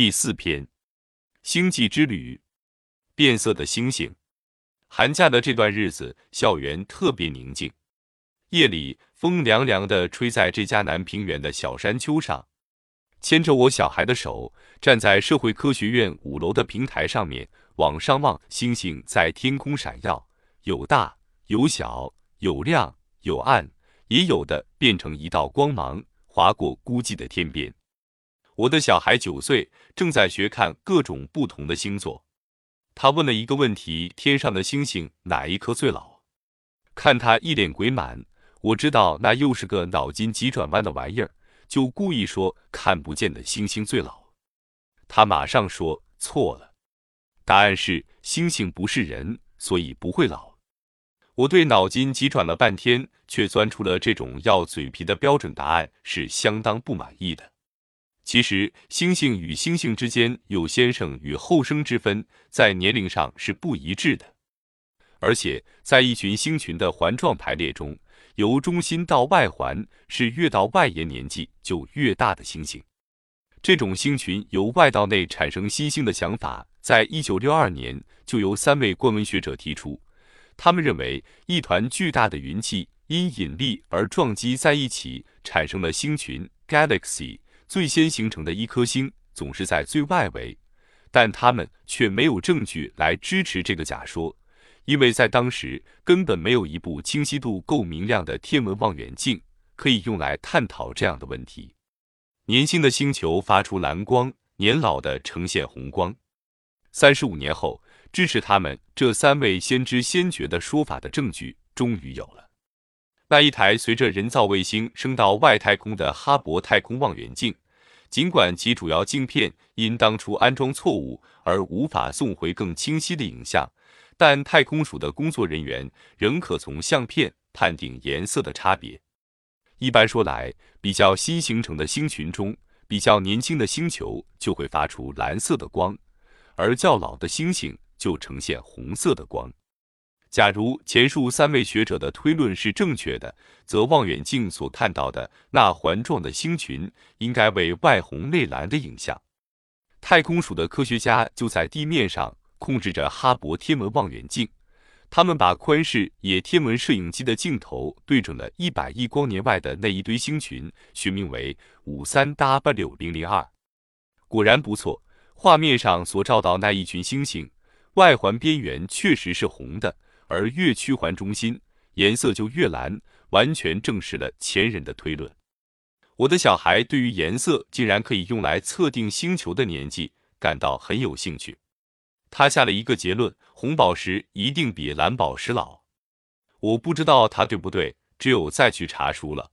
第四篇，星际之旅，变色的星星。寒假的这段日子，校园特别宁静。夜里，风凉凉的吹在这家南平原的小山丘上。牵着我小孩的手，站在社会科学院五楼的平台上面，往上望，星星在天空闪耀，有大有小，有亮有暗，也有的变成一道光芒，划过孤寂的天边。我的小孩九岁，正在学看各种不同的星座。他问了一个问题：天上的星星哪一颗最老？看他一脸鬼满，我知道那又是个脑筋急转弯的玩意儿，就故意说看不见的星星最老。他马上说错了，答案是星星不是人，所以不会老。我对脑筋急转了半天，却钻出了这种要嘴皮的标准答案，是相当不满意的。其实，星星与星星之间有先生与后生之分，在年龄上是不一致的。而且，在一群星群的环状排列中，由中心到外环是越到外沿年纪就越大的星星。这种星群由外到内产生新星的想法，在一九六二年就由三位观文学者提出。他们认为，一团巨大的云气因引力而撞击在一起，产生了星群 （galaxy）。最先形成的一颗星总是在最外围，但他们却没有证据来支持这个假说，因为在当时根本没有一部清晰度够明亮的天文望远镜可以用来探讨这样的问题。年轻的星球发出蓝光，年老的呈现红光。三十五年后，支持他们这三位先知先觉的说法的证据终于有了。那一台随着人造卫星升到外太空的哈勃太空望远镜，尽管其主要镜片因当初安装错误而无法送回更清晰的影像，但太空署的工作人员仍可从相片判定颜色的差别。一般说来，比较新形成的星群中，比较年轻的星球就会发出蓝色的光，而较老的星星就呈现红色的光。假如前述三位学者的推论是正确的，则望远镜所看到的那环状的星群应该为外红内蓝的影像。太空署的科学家就在地面上控制着哈勃天文望远镜，他们把宽视野天文摄影机的镜头对准了一百亿光年外的那一堆星群，学名为五三 W 零零二。果然不错，画面上所照到那一群星星，外环边缘确实是红的。而越趋环中心，颜色就越蓝，完全证实了前人的推论。我的小孩对于颜色竟然可以用来测定星球的年纪感到很有兴趣。他下了一个结论：红宝石一定比蓝宝石老。我不知道他对不对，只有再去查书了。